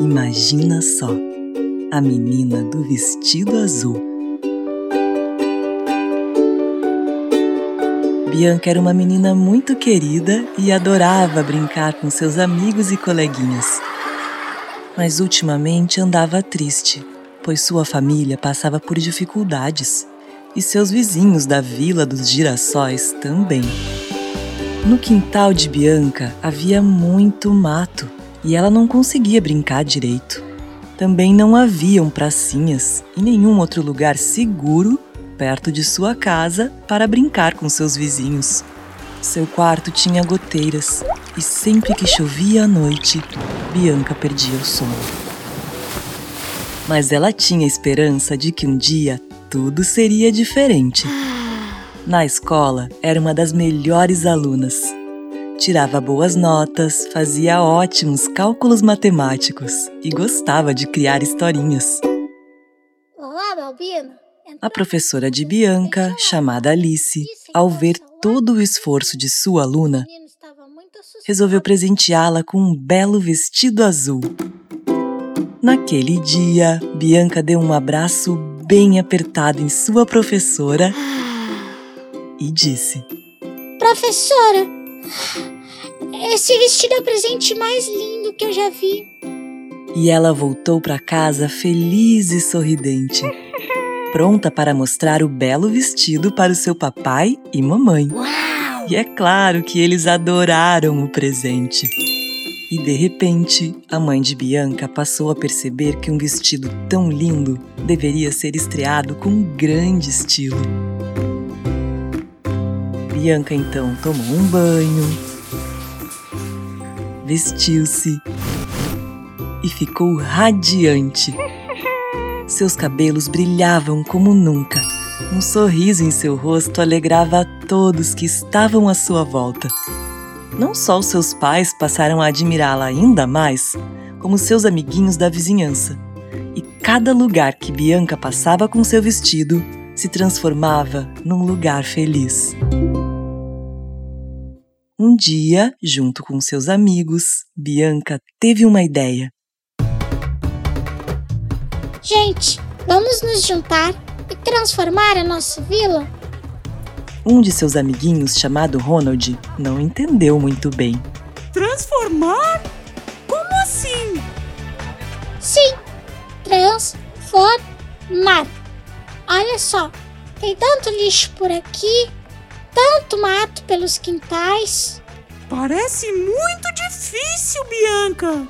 Imagina só, a menina do vestido azul. Bianca era uma menina muito querida e adorava brincar com seus amigos e coleguinhas. Mas ultimamente andava triste, pois sua família passava por dificuldades e seus vizinhos da Vila dos Girassóis também. No quintal de Bianca havia muito mato e ela não conseguia brincar direito. Também não haviam pracinhas e nenhum outro lugar seguro perto de sua casa para brincar com seus vizinhos. Seu quarto tinha goteiras e sempre que chovia à noite, Bianca perdia o sono. Mas ela tinha esperança de que um dia tudo seria diferente. Na escola, era uma das melhores alunas. Tirava boas notas, fazia ótimos cálculos matemáticos e gostava de criar historinhas. Olá, Balbino. A professora de Bianca, chamada Alice, ao ver todo o esforço de sua aluna, resolveu presenteá-la com um belo vestido azul. Naquele dia, Bianca deu um abraço bem apertado em sua professora e disse: Professora, esse vestido é o presente mais lindo que eu já vi. E ela voltou para casa feliz e sorridente, pronta para mostrar o belo vestido para o seu papai e mamãe. Uau! E é claro que eles adoraram o presente. E de repente, a mãe de Bianca passou a perceber que um vestido tão lindo deveria ser estreado com grande estilo. Bianca então tomou um banho, vestiu-se e ficou radiante. Seus cabelos brilhavam como nunca. Um sorriso em seu rosto alegrava a todos que estavam à sua volta. Não só os seus pais passaram a admirá-la ainda mais, como seus amiguinhos da vizinhança. E cada lugar que Bianca passava com seu vestido se transformava num lugar feliz. Um dia, junto com seus amigos, Bianca teve uma ideia. Gente, vamos nos juntar e transformar a nossa vila? Um de seus amiguinhos, chamado Ronald, não entendeu muito bem. Transformar? Como assim? Sim, transformar. Olha só, tem tanto lixo por aqui, tanto mato pelos quintais. Parece muito difícil, Bianca.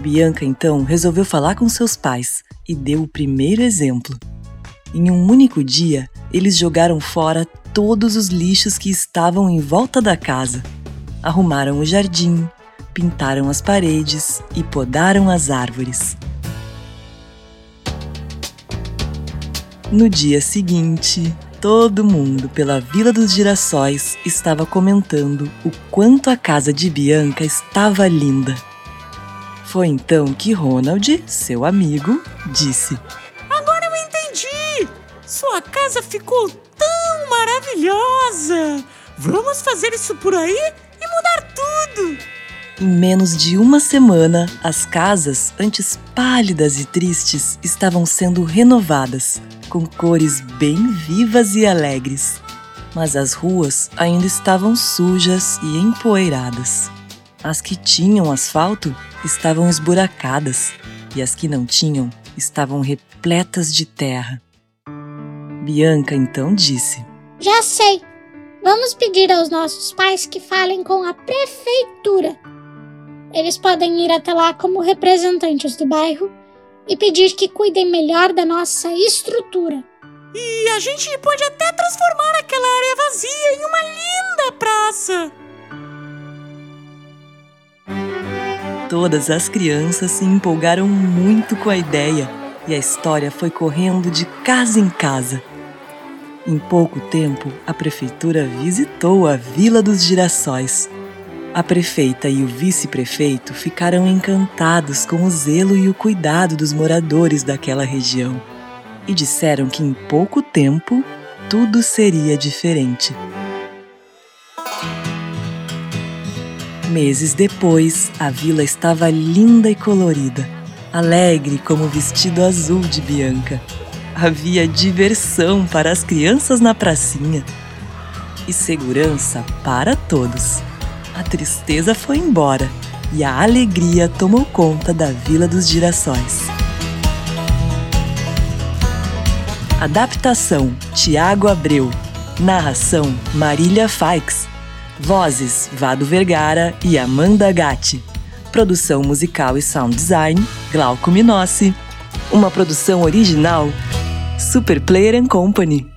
Bianca então resolveu falar com seus pais e deu o primeiro exemplo. Em um único dia, eles jogaram fora todos os lixos que estavam em volta da casa. Arrumaram o jardim, pintaram as paredes e podaram as árvores. No dia seguinte, todo mundo pela Vila dos Girassóis estava comentando o quanto a casa de Bianca estava linda. Foi então que Ronald, seu amigo, disse: Agora eu entendi! Sua casa ficou tão maravilhosa! Vamos fazer isso por aí e mudar tudo! Em menos de uma semana, as casas, antes pálidas e tristes, estavam sendo renovadas, com cores bem vivas e alegres. Mas as ruas ainda estavam sujas e empoeiradas. As que tinham asfalto estavam esburacadas e as que não tinham estavam repletas de terra. Bianca então disse: Já sei. Vamos pedir aos nossos pais que falem com a prefeitura. Eles podem ir até lá como representantes do bairro e pedir que cuidem melhor da nossa estrutura. E a gente pode até transformar aquela área vazia em uma linda praça. Todas as crianças se empolgaram muito com a ideia e a história foi correndo de casa em casa. Em pouco tempo, a prefeitura visitou a Vila dos Girassóis. A prefeita e o vice-prefeito ficaram encantados com o zelo e o cuidado dos moradores daquela região e disseram que em pouco tempo tudo seria diferente. Meses depois, a vila estava linda e colorida, alegre como o vestido azul de Bianca. Havia diversão para as crianças na pracinha e segurança para todos. A tristeza foi embora e a alegria tomou conta da Vila dos Girassóis. Adaptação: Tiago Abreu. Narração: Marília Faix. Vozes: Vado Vergara e Amanda Gatti. Produção musical e sound design: Glauco Minossi. Uma produção original: Super Player Company.